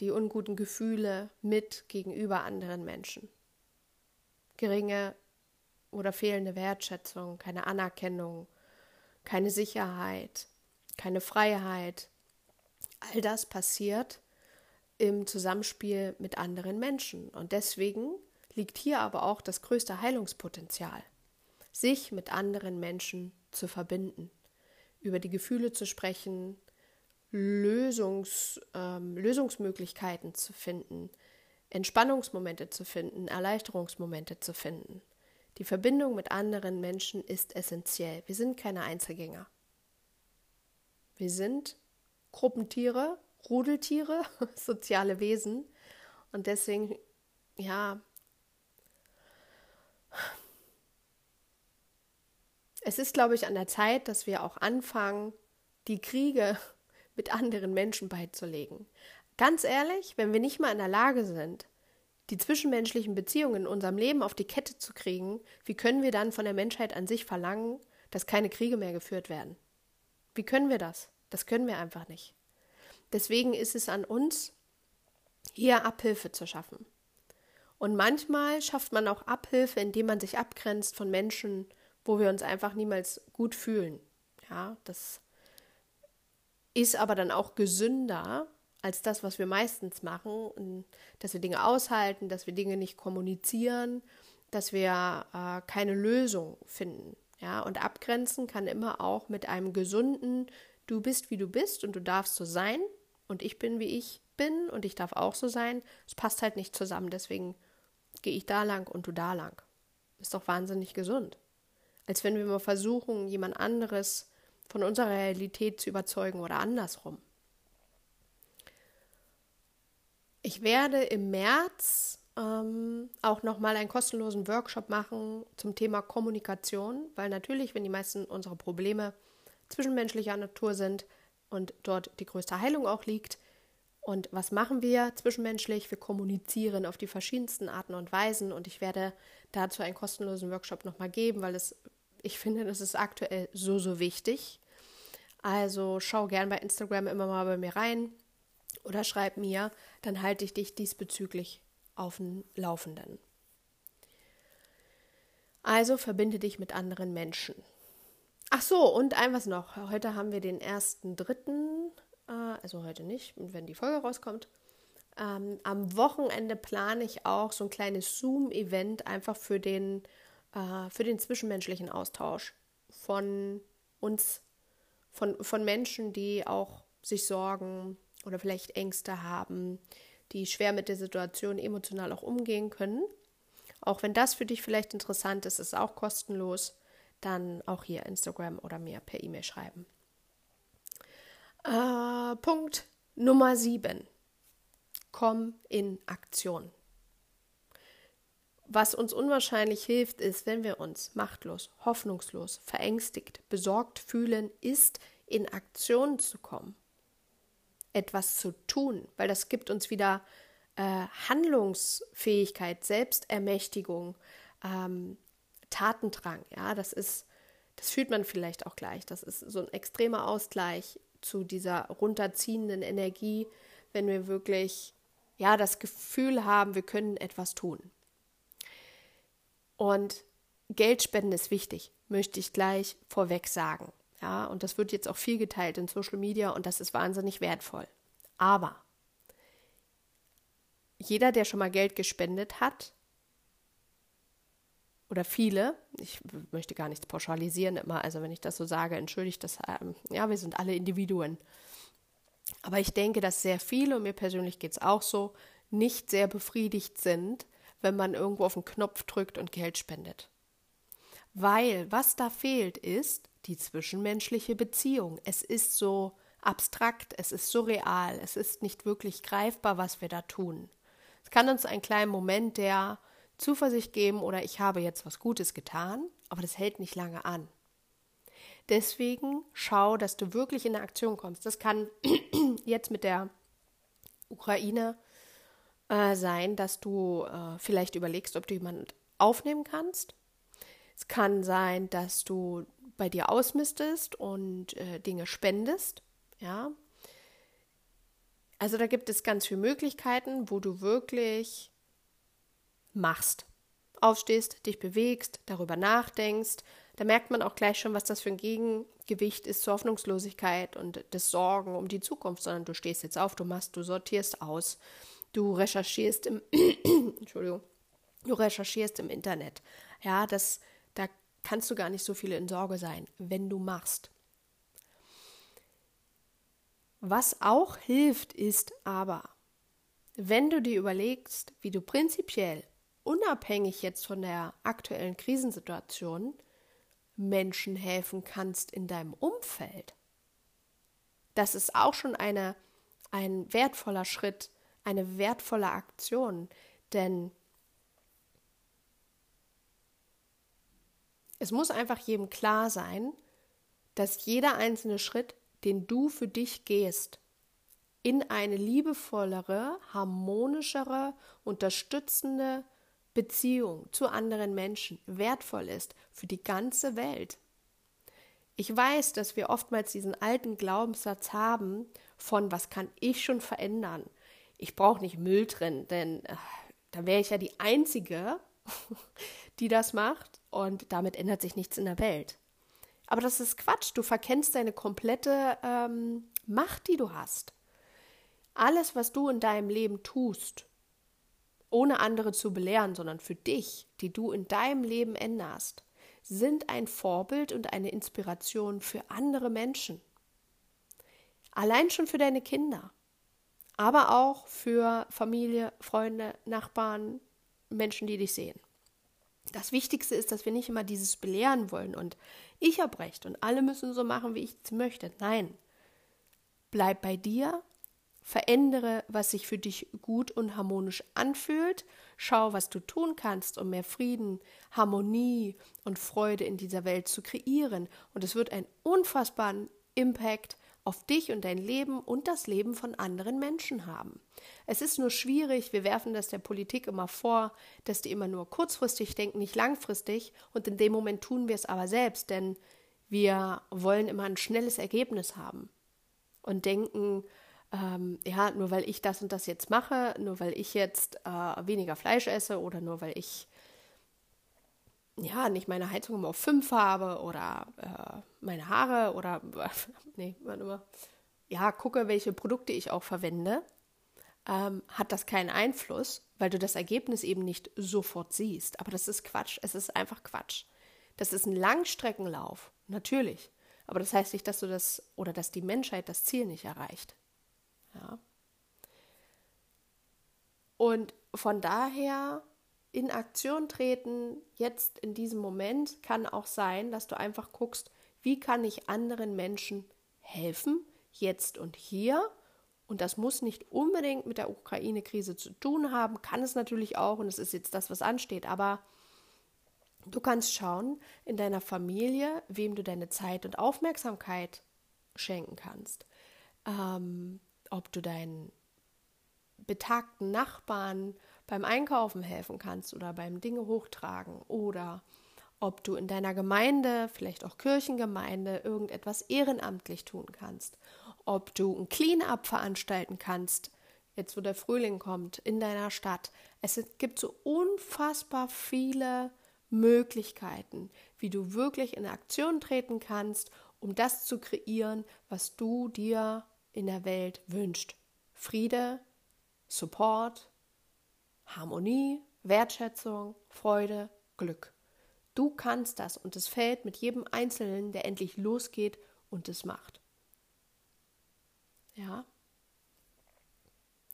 die unguten Gefühle mit gegenüber anderen Menschen. Geringe oder fehlende Wertschätzung, keine Anerkennung, keine Sicherheit, keine Freiheit. All das passiert im Zusammenspiel mit anderen Menschen. Und deswegen liegt hier aber auch das größte Heilungspotenzial, sich mit anderen Menschen zu verbinden, über die Gefühle zu sprechen, Lösungs, ähm, Lösungsmöglichkeiten zu finden, Entspannungsmomente zu finden, Erleichterungsmomente zu finden. Die Verbindung mit anderen Menschen ist essentiell. Wir sind keine Einzelgänger. Wir sind Gruppentiere, Rudeltiere, <laughs> soziale Wesen. Und deswegen, ja, es ist, glaube ich, an der Zeit, dass wir auch anfangen, die Kriege <laughs> mit anderen Menschen beizulegen. Ganz ehrlich, wenn wir nicht mal in der Lage sind, die zwischenmenschlichen Beziehungen in unserem Leben auf die Kette zu kriegen, wie können wir dann von der Menschheit an sich verlangen, dass keine Kriege mehr geführt werden? Wie können wir das? Das können wir einfach nicht. Deswegen ist es an uns, hier Abhilfe zu schaffen. Und manchmal schafft man auch Abhilfe, indem man sich abgrenzt von Menschen, wo wir uns einfach niemals gut fühlen. Ja, das ist aber dann auch gesünder als das, was wir meistens machen, dass wir Dinge aushalten, dass wir Dinge nicht kommunizieren, dass wir äh, keine Lösung finden. Ja, und abgrenzen kann immer auch mit einem gesunden, du bist wie du bist und du darfst so sein und ich bin wie ich bin und ich darf auch so sein. Es passt halt nicht zusammen, deswegen gehe ich da lang und du da lang. Ist doch wahnsinnig gesund als wenn wir mal versuchen, jemand anderes von unserer Realität zu überzeugen oder andersrum. Ich werde im März ähm, auch nochmal einen kostenlosen Workshop machen zum Thema Kommunikation, weil natürlich, wenn die meisten unserer Probleme zwischenmenschlicher Natur sind und dort die größte Heilung auch liegt, und was machen wir zwischenmenschlich? Wir kommunizieren auf die verschiedensten Arten und Weisen und ich werde dazu einen kostenlosen Workshop nochmal geben, weil es ich finde, das ist aktuell so, so wichtig. Also schau gern bei Instagram immer mal bei mir rein oder schreib mir, dann halte ich dich diesbezüglich auf dem Laufenden. Also verbinde dich mit anderen Menschen. Ach so, und ein was noch. Heute haben wir den ersten dritten, äh, also heute nicht, wenn die Folge rauskommt. Ähm, am Wochenende plane ich auch so ein kleines Zoom-Event einfach für den äh, für den zwischenmenschlichen Austausch von uns, von, von Menschen, die auch sich Sorgen oder vielleicht Ängste haben, die schwer mit der Situation emotional auch umgehen können. Auch wenn das für dich vielleicht interessant ist, ist auch kostenlos, dann auch hier Instagram oder mir per E-Mail schreiben. Äh, Punkt Nummer 7. Komm in Aktion. Was uns unwahrscheinlich hilft, ist, wenn wir uns machtlos, hoffnungslos, verängstigt, besorgt fühlen, ist in Aktion zu kommen. Etwas zu tun, weil das gibt uns wieder äh, Handlungsfähigkeit, Selbstermächtigung, ähm, Tatendrang. Ja, das ist, das fühlt man vielleicht auch gleich. Das ist so ein extremer Ausgleich zu dieser runterziehenden Energie, wenn wir wirklich ja das Gefühl haben, wir können etwas tun. Und Geldspenden ist wichtig, möchte ich gleich vorweg sagen. Ja, und das wird jetzt auch viel geteilt in Social Media und das ist wahnsinnig wertvoll. Aber jeder, der schon mal Geld gespendet hat, oder viele, ich möchte gar nichts pauschalisieren immer, also wenn ich das so sage, entschuldigt das, ähm, ja, wir sind alle Individuen. Aber ich denke, dass sehr viele, und mir persönlich geht es auch so, nicht sehr befriedigt sind, wenn man irgendwo auf den Knopf drückt und Geld spendet. Weil was da fehlt, ist die zwischenmenschliche Beziehung. Es ist so abstrakt, es ist surreal, es ist nicht wirklich greifbar, was wir da tun. Es kann uns einen kleinen Moment der Zuversicht geben oder ich habe jetzt was Gutes getan, aber das hält nicht lange an. Deswegen schau, dass du wirklich in eine Aktion kommst. Das kann <clears throat> jetzt mit der Ukraine äh, sein, dass du äh, vielleicht überlegst, ob du jemanden aufnehmen kannst. Es kann sein, dass du bei dir ausmistest und äh, Dinge spendest. Ja. Also da gibt es ganz viele Möglichkeiten, wo du wirklich machst. Aufstehst, dich bewegst, darüber nachdenkst. Da merkt man auch gleich schon, was das für ein Gegengewicht ist zur Hoffnungslosigkeit und des Sorgen um die Zukunft, sondern du stehst jetzt auf, du machst, du sortierst aus, du recherchierst im <clears throat> Entschuldigung, du recherchierst im Internet. Ja, das, da kannst du gar nicht so viel in Sorge sein, wenn du machst. Was auch hilft, ist aber, wenn du dir überlegst, wie du prinzipiell, unabhängig jetzt von der aktuellen Krisensituation, Menschen helfen kannst in deinem Umfeld. Das ist auch schon eine, ein wertvoller Schritt, eine wertvolle Aktion, denn es muss einfach jedem klar sein, dass jeder einzelne Schritt, den du für dich gehst, in eine liebevollere, harmonischere, unterstützende Beziehung zu anderen Menschen wertvoll ist für die ganze Welt. Ich weiß, dass wir oftmals diesen alten Glaubenssatz haben von was kann ich schon verändern? Ich brauche nicht Müll drin, denn äh, da wäre ich ja die Einzige, <laughs> die das macht und damit ändert sich nichts in der Welt. Aber das ist Quatsch. Du verkennst deine komplette ähm, Macht, die du hast. Alles, was du in deinem Leben tust, ohne andere zu belehren, sondern für dich, die du in deinem Leben änderst, sind ein Vorbild und eine Inspiration für andere Menschen. Allein schon für deine Kinder, aber auch für Familie, Freunde, Nachbarn, Menschen, die dich sehen. Das Wichtigste ist, dass wir nicht immer dieses belehren wollen und ich habe recht und alle müssen so machen, wie ich es möchte. Nein. Bleib bei dir, verändere, was sich für dich gut und harmonisch anfühlt, schau, was du tun kannst, um mehr Frieden, Harmonie und Freude in dieser Welt zu kreieren und es wird einen unfassbaren Impact auf dich und dein Leben und das Leben von anderen Menschen haben. Es ist nur schwierig, wir werfen das der Politik immer vor, dass die immer nur kurzfristig denken, nicht langfristig, und in dem Moment tun wir es aber selbst, denn wir wollen immer ein schnelles Ergebnis haben und denken, ähm, ja, nur weil ich das und das jetzt mache, nur weil ich jetzt äh, weniger Fleisch esse oder nur weil ich ja, nicht meine Heizung immer auf 5 habe oder äh, meine Haare oder, <laughs> nee, warte mal, ja, gucke, welche Produkte ich auch verwende, ähm, hat das keinen Einfluss, weil du das Ergebnis eben nicht sofort siehst. Aber das ist Quatsch. Es ist einfach Quatsch. Das ist ein Langstreckenlauf, natürlich. Aber das heißt nicht, dass du das oder dass die Menschheit das Ziel nicht erreicht. Ja. Und von daher in Aktion treten, jetzt in diesem Moment, kann auch sein, dass du einfach guckst, wie kann ich anderen Menschen helfen, jetzt und hier. Und das muss nicht unbedingt mit der Ukraine-Krise zu tun haben, kann es natürlich auch, und es ist jetzt das, was ansteht, aber du kannst schauen in deiner Familie, wem du deine Zeit und Aufmerksamkeit schenken kannst. Ähm, ob du deinen betagten Nachbarn beim Einkaufen helfen kannst oder beim Dinge hochtragen oder ob du in deiner Gemeinde, vielleicht auch Kirchengemeinde, irgendetwas ehrenamtlich tun kannst, ob du ein Clean-up veranstalten kannst, jetzt wo der Frühling kommt, in deiner Stadt. Es gibt so unfassbar viele Möglichkeiten, wie du wirklich in Aktion treten kannst, um das zu kreieren, was du dir in der Welt wünscht. Friede, Support, Harmonie, Wertschätzung, Freude, Glück. Du kannst das und es fällt mit jedem Einzelnen, der endlich losgeht und es macht. Ja.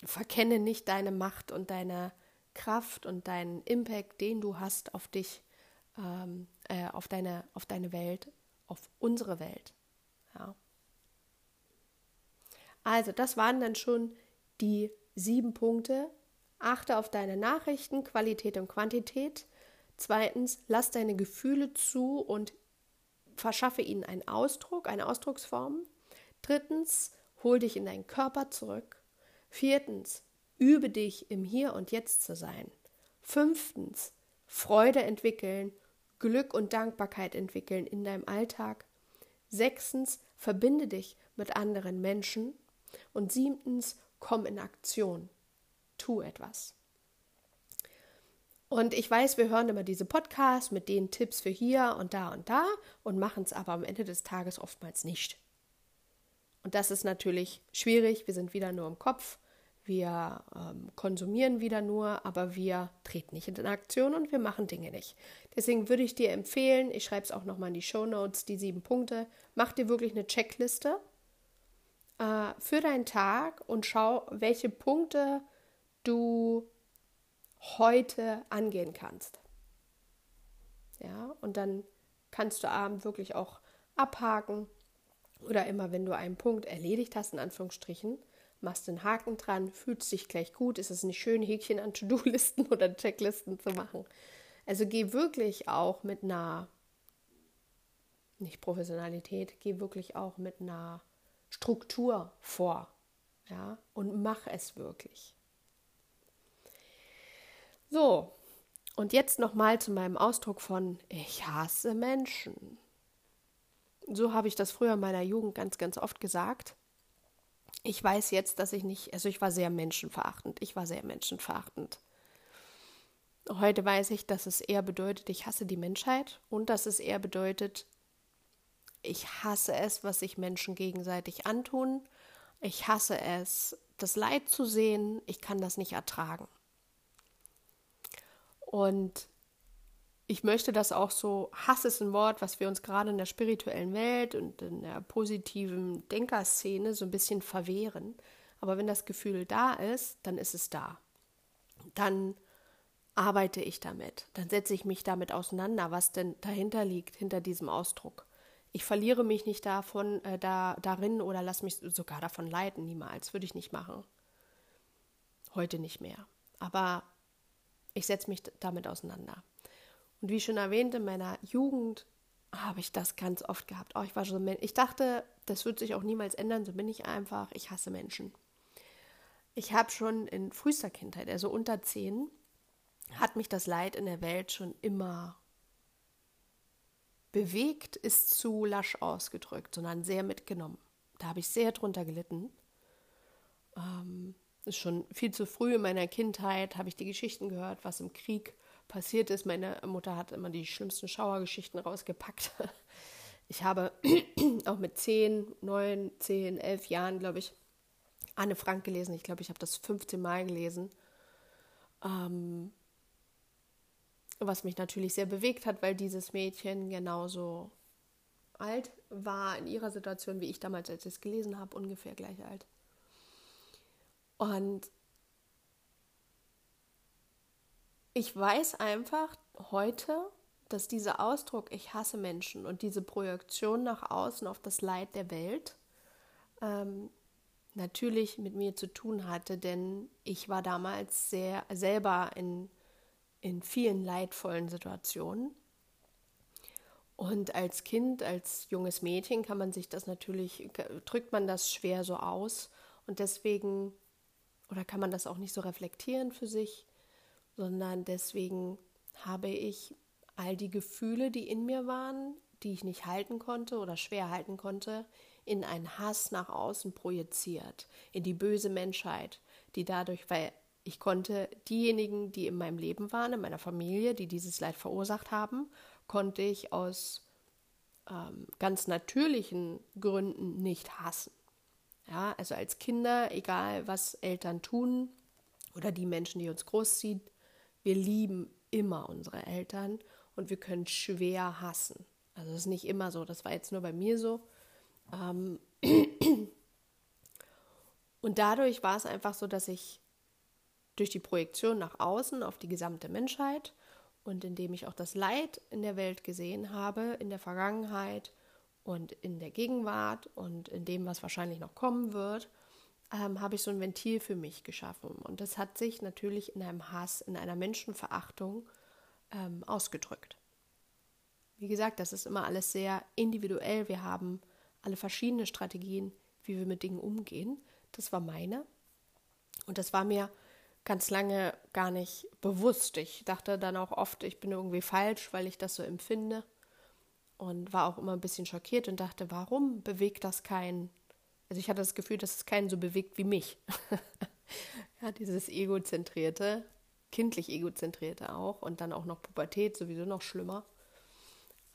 Verkenne nicht deine Macht und deine Kraft und deinen Impact, den du hast auf dich, ähm, äh, auf, deine, auf deine Welt, auf unsere Welt. Ja. Also, das waren dann schon die sieben Punkte. Achte auf deine Nachrichten, Qualität und Quantität. Zweitens, lass deine Gefühle zu und verschaffe ihnen einen Ausdruck, eine Ausdrucksform. Drittens, hol dich in deinen Körper zurück. Viertens, übe dich im Hier und Jetzt zu sein. Fünftens, Freude entwickeln, Glück und Dankbarkeit entwickeln in deinem Alltag. Sechstens, verbinde dich mit anderen Menschen. Und siebtens, komm in Aktion. Tu etwas. Und ich weiß, wir hören immer diese Podcasts mit den Tipps für hier und da und da und machen es aber am Ende des Tages oftmals nicht. Und das ist natürlich schwierig. Wir sind wieder nur im Kopf. Wir ähm, konsumieren wieder nur, aber wir treten nicht in Aktion und wir machen Dinge nicht. Deswegen würde ich dir empfehlen, ich schreibe es auch nochmal in die Show Notes, die sieben Punkte. Mach dir wirklich eine Checkliste äh, für deinen Tag und schau, welche Punkte du heute angehen kannst. Ja, und dann kannst du abend wirklich auch abhaken oder immer, wenn du einen Punkt erledigt hast, in Anführungsstrichen, machst einen Haken dran, fühlst dich gleich gut, ist es nicht schön, Häkchen an To-Do-Listen <laughs> oder Checklisten zu machen. Also geh wirklich auch mit einer, nicht Professionalität, geh wirklich auch mit einer Struktur vor. Ja, und mach es wirklich. So, und jetzt nochmal zu meinem Ausdruck von ich hasse Menschen. So habe ich das früher in meiner Jugend ganz, ganz oft gesagt. Ich weiß jetzt, dass ich nicht, also ich war sehr menschenverachtend. Ich war sehr menschenverachtend. Heute weiß ich, dass es eher bedeutet, ich hasse die Menschheit und dass es eher bedeutet, ich hasse es, was sich Menschen gegenseitig antun. Ich hasse es, das Leid zu sehen. Ich kann das nicht ertragen. Und ich möchte das auch so, Hass ist ein Wort, was wir uns gerade in der spirituellen Welt und in der positiven Denkerszene so ein bisschen verwehren. Aber wenn das Gefühl da ist, dann ist es da. Dann arbeite ich damit. Dann setze ich mich damit auseinander, was denn dahinter liegt, hinter diesem Ausdruck. Ich verliere mich nicht davon, äh, da, darin oder lasse mich sogar davon leiten, niemals. Würde ich nicht machen. Heute nicht mehr. Aber ich setze mich damit auseinander. Und wie schon erwähnt, in meiner Jugend habe ich das ganz oft gehabt. Oh, ich war so, ich dachte, das wird sich auch niemals ändern, so bin ich einfach. Ich hasse Menschen. Ich habe schon in frühester Kindheit, also unter zehn, hat mich das Leid in der Welt schon immer bewegt, ist zu lasch ausgedrückt, sondern sehr mitgenommen. Da habe ich sehr drunter gelitten. Ähm, ist schon viel zu früh in meiner Kindheit, habe ich die Geschichten gehört, was im Krieg passiert ist. Meine Mutter hat immer die schlimmsten Schauergeschichten rausgepackt. <laughs> Ich habe <clears throat> auch mit 10, 9, 10, 11 Jahren, glaube ich, Anne Frank gelesen. Ich glaube, ich habe das 15 Mal gelesen. Ähm, was mich natürlich sehr bewegt hat, weil dieses Mädchen genauso alt war in ihrer Situation, wie ich damals, als ich es gelesen habe, ungefähr gleich alt. Und ich weiß einfach heute, dass dieser Ausdruck, ich hasse Menschen und diese Projektion nach außen auf das Leid der Welt ähm, natürlich mit mir zu tun hatte, denn ich war damals sehr selber in, in vielen leidvollen Situationen. Und als Kind, als junges Mädchen kann man sich das natürlich, drückt man das schwer so aus. Und deswegen, oder kann man das auch nicht so reflektieren für sich sondern deswegen habe ich all die Gefühle, die in mir waren, die ich nicht halten konnte oder schwer halten konnte, in einen Hass nach außen projiziert, in die böse Menschheit, die dadurch, weil Ich konnte diejenigen, die in meinem Leben waren, in meiner Familie, die dieses Leid verursacht haben, konnte ich aus ähm, ganz natürlichen Gründen nicht hassen. Ja, also als Kinder, egal was Eltern tun oder die Menschen, die uns großziehen, wir lieben immer unsere Eltern und wir können schwer hassen. Also das ist nicht immer so, das war jetzt nur bei mir so. Ähm <clears throat> und dadurch war es einfach so, dass ich durch die Projektion nach außen auf die gesamte Menschheit und indem ich auch das Leid in der Welt gesehen habe, in der Vergangenheit und in der Gegenwart und in dem, was wahrscheinlich noch kommen wird, ähm, habe ich so ein Ventil für mich geschaffen. Und das hat sich natürlich in einem Hass, in einer Menschenverachtung ähm, ausgedrückt. Wie gesagt, das ist immer alles sehr individuell. Wir haben alle verschiedene Strategien, wie wir mit Dingen umgehen. Das war meine. Und das war mir ganz lange gar nicht bewusst. Ich dachte dann auch oft, ich bin irgendwie falsch, weil ich das so empfinde. Und war auch immer ein bisschen schockiert und dachte, warum bewegt das keinen? Also ich hatte das Gefühl, dass es keinen so bewegt wie mich. <laughs> ja, dieses egozentrierte, kindlich egozentrierte auch und dann auch noch Pubertät, sowieso noch schlimmer.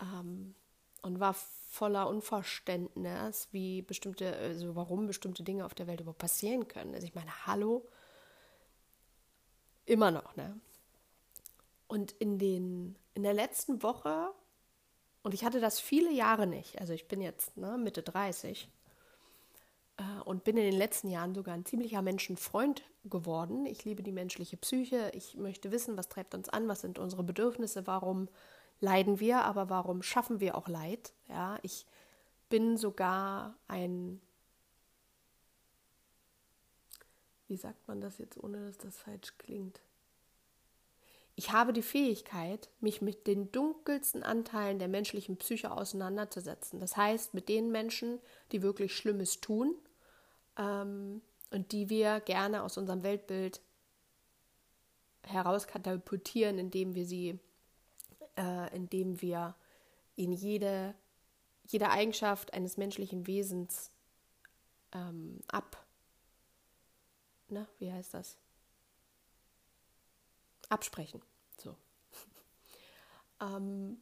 Ähm, und war voller Unverständnis, wie bestimmte, also warum bestimmte Dinge auf der Welt überhaupt passieren können. Also ich meine, hallo, Immer noch, ne? Und in, den, in der letzten Woche, und ich hatte das viele Jahre nicht, also ich bin jetzt ne, Mitte 30 äh, und bin in den letzten Jahren sogar ein ziemlicher Menschenfreund geworden. Ich liebe die menschliche Psyche, ich möchte wissen, was treibt uns an, was sind unsere Bedürfnisse, warum leiden wir, aber warum schaffen wir auch Leid? Ja, ich bin sogar ein wie sagt man das jetzt, ohne dass das falsch klingt? Ich habe die Fähigkeit, mich mit den dunkelsten Anteilen der menschlichen Psyche auseinanderzusetzen. Das heißt, mit den Menschen, die wirklich Schlimmes tun ähm, und die wir gerne aus unserem Weltbild herauskatapultieren, indem wir sie, äh, indem wir ihnen jede, jede Eigenschaft eines menschlichen Wesens ähm, ab na, wie heißt das? Absprechen. So. <laughs> ähm,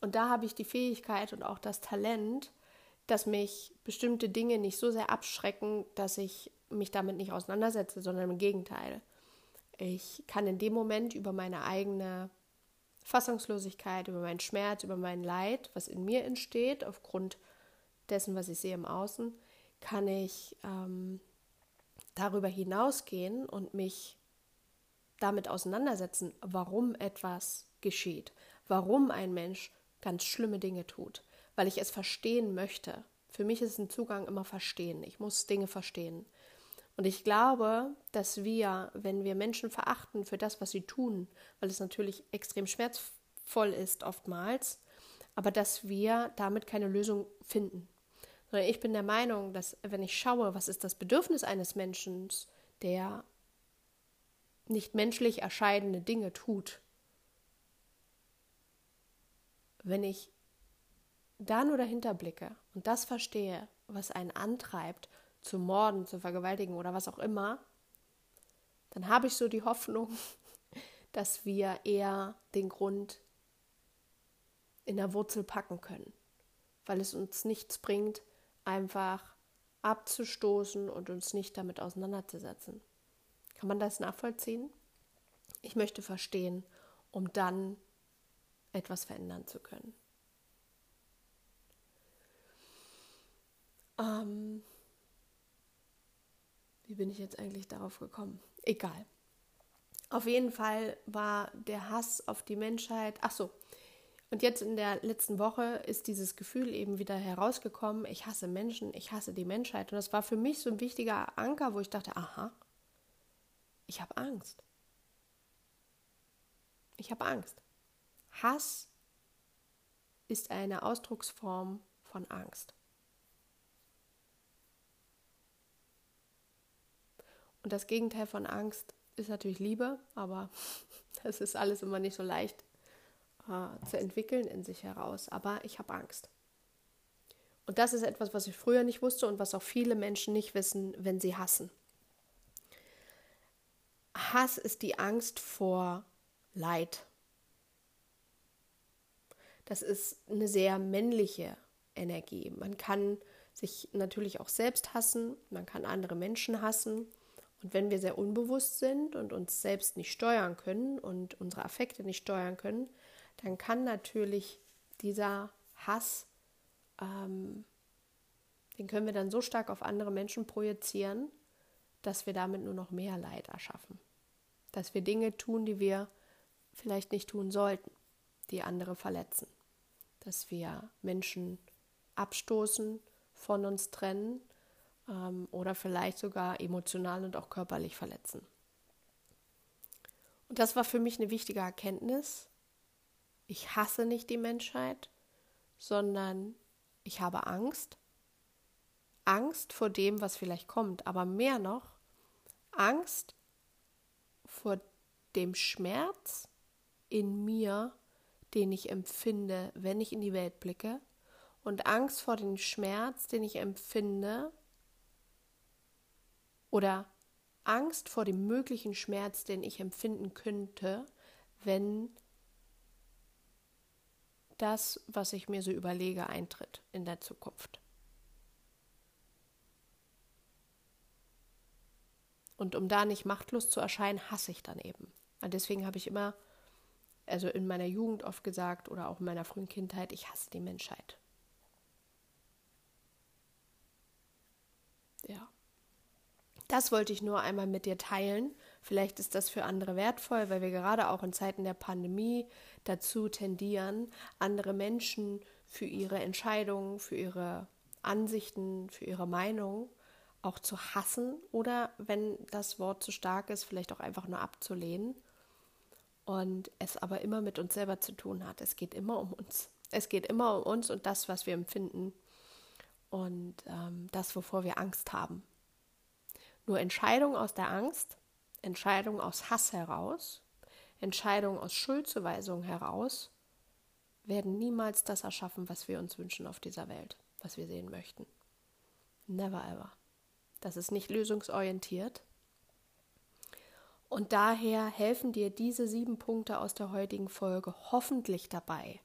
und da habe ich die Fähigkeit und auch das Talent, dass mich bestimmte Dinge nicht so sehr abschrecken, dass ich mich damit nicht auseinandersetze, sondern im Gegenteil. Ich kann in dem Moment über meine eigene Fassungslosigkeit, über meinen Schmerz, über mein Leid, was in mir entsteht, aufgrund dessen, was ich sehe im Außen, kann ich ähm, darüber hinausgehen und mich damit auseinandersetzen, warum etwas geschieht, warum ein Mensch ganz schlimme Dinge tut, weil ich es verstehen möchte. Für mich ist ein Zugang immer verstehen. Ich muss Dinge verstehen. Und ich glaube, dass wir, wenn wir Menschen verachten für das, was sie tun, weil es natürlich extrem schmerzvoll ist oftmals, aber dass wir damit keine Lösung finden. Ich bin der Meinung, dass wenn ich schaue, was ist das Bedürfnis eines Menschen, der nicht menschlich erscheidende Dinge tut, wenn ich da nur dahinter blicke und das verstehe, was einen antreibt, zu morden, zu vergewaltigen oder was auch immer, dann habe ich so die Hoffnung, <laughs> dass wir eher den Grund in der Wurzel packen können, weil es uns nichts bringt, einfach abzustoßen und uns nicht damit auseinanderzusetzen. Kann man das nachvollziehen? Ich möchte verstehen, um dann etwas verändern zu können. Ähm, wie bin ich jetzt eigentlich darauf gekommen? Egal. Auf jeden Fall war der Hass auf die Menschheit. Ach so, und jetzt in der letzten Woche ist dieses Gefühl eben wieder herausgekommen, ich hasse Menschen, ich hasse die Menschheit. Und das war für mich so ein wichtiger Anker, wo ich dachte, aha, ich habe Angst. Ich habe Angst. Hass ist eine Ausdrucksform von Angst. Und das Gegenteil von Angst ist natürlich Liebe, aber <laughs> das ist alles immer nicht so leicht äh, zu entwickeln in sich heraus. Aber ich habe Angst. Und das ist etwas, was ich früher nicht wusste und was auch viele Menschen nicht wissen, wenn sie hassen. Hass ist die Angst vor Leid. Das ist eine sehr männliche Energie. Man kann sich natürlich auch selbst hassen, man kann andere Menschen hassen. Und wenn wir sehr unbewusst sind und uns selbst nicht steuern können und unsere Affekte nicht steuern können, dann kann natürlich dieser Hass, ähm, den können wir dann so stark auf andere Menschen projizieren, dass wir damit nur noch mehr Leid erschaffen. Dass wir Dinge tun, die wir vielleicht nicht tun sollten, die andere verletzen. Dass wir Menschen abstoßen, von uns trennen ähm, oder vielleicht sogar emotional und auch körperlich verletzen. Und das war für mich eine wichtige Erkenntnis. Ich hasse nicht die Menschheit, sondern ich habe Angst. Angst vor dem, was vielleicht kommt, aber mehr noch Angst vor dem Schmerz in mir, den ich empfinde, wenn ich in die Welt blicke, und Angst vor dem Schmerz, den ich empfinde, oder Angst vor dem möglichen Schmerz, den ich empfinden könnte, wenn das, was ich mir so überlege, eintritt in der Zukunft. Und um da nicht machtlos zu erscheinen, hasse ich dann eben. Und deswegen habe ich immer, also in meiner Jugend oft gesagt oder auch in meiner frühen Kindheit, ich hasse die Menschheit. Ja. Das wollte ich nur einmal mit dir teilen. Vielleicht ist das für andere wertvoll, weil wir gerade auch in Zeiten der Pandemie dazu tendieren, andere Menschen für ihre Entscheidungen, für ihre Ansichten, für ihre Meinung auch zu hassen oder, wenn das Wort zu stark ist, vielleicht auch einfach nur abzulehnen. Und es aber immer mit uns selber zu tun hat. Es geht immer um uns. Es geht immer um uns und das, was wir empfinden und ähm, das, wovor wir Angst haben. Nur Entscheidungen aus der Angst, Entscheidungen aus Hass heraus, Entscheidungen aus Schuldzuweisung heraus werden niemals das erschaffen, was wir uns wünschen auf dieser Welt, was wir sehen möchten. Never ever. Das ist nicht lösungsorientiert. Und daher helfen dir diese sieben Punkte aus der heutigen Folge hoffentlich dabei,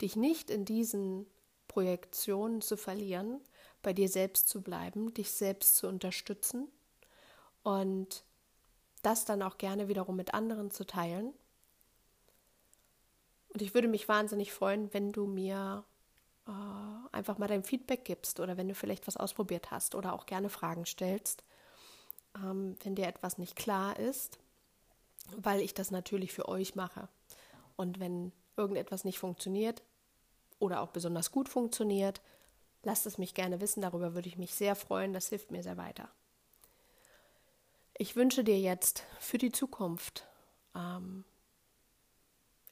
dich nicht in diesen Projektionen zu verlieren, bei dir selbst zu bleiben, dich selbst zu unterstützen und das dann auch gerne wiederum mit anderen zu teilen. Und ich würde mich wahnsinnig freuen, wenn du mir äh, einfach mal dein Feedback gibst oder wenn du vielleicht was ausprobiert hast oder auch gerne Fragen stellst, ähm, wenn dir etwas nicht klar ist, weil ich das natürlich für euch mache. Und wenn irgendetwas nicht funktioniert oder auch besonders gut funktioniert, lasst es mich gerne wissen. Darüber würde ich mich sehr freuen. Das hilft mir sehr weiter. Ich wünsche dir jetzt für die Zukunft ähm,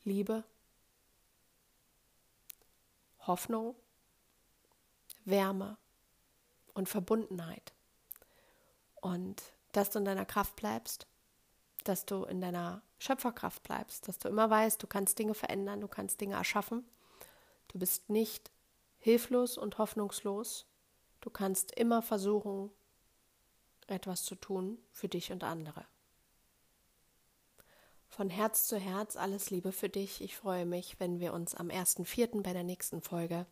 Liebe, Hoffnung, Wärme und Verbundenheit. Und dass du in deiner Kraft bleibst, dass du in deiner Schöpferkraft bleibst, dass du immer weißt, du kannst Dinge verändern, du kannst Dinge erschaffen. Du bist nicht hilflos und hoffnungslos. Du kannst immer versuchen, etwas zu tun für dich und andere. Von Herz zu Herz alles Liebe für dich. Ich freue mich, wenn wir uns am 1.4. bei der nächsten Folge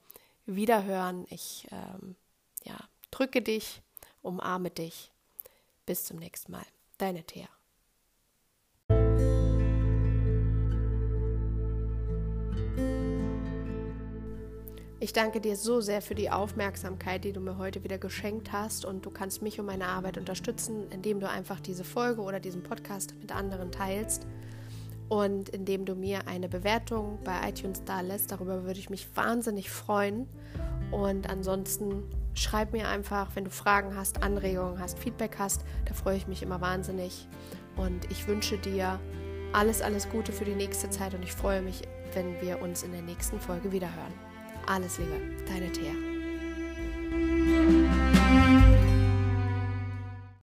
wieder hören. Ich ähm, ja, drücke dich, umarme dich. Bis zum nächsten Mal. Deine Thea. Ich danke dir so sehr für die Aufmerksamkeit, die du mir heute wieder geschenkt hast und du kannst mich und meine Arbeit unterstützen, indem du einfach diese Folge oder diesen Podcast mit anderen teilst und indem du mir eine Bewertung bei iTunes da lässt. Darüber würde ich mich wahnsinnig freuen. Und ansonsten schreib mir einfach, wenn du Fragen hast, Anregungen hast, Feedback hast. Da freue ich mich immer wahnsinnig. Und ich wünsche dir alles, alles Gute für die nächste Zeit und ich freue mich, wenn wir uns in der nächsten Folge wiederhören. Alles Liebe, deine Thea.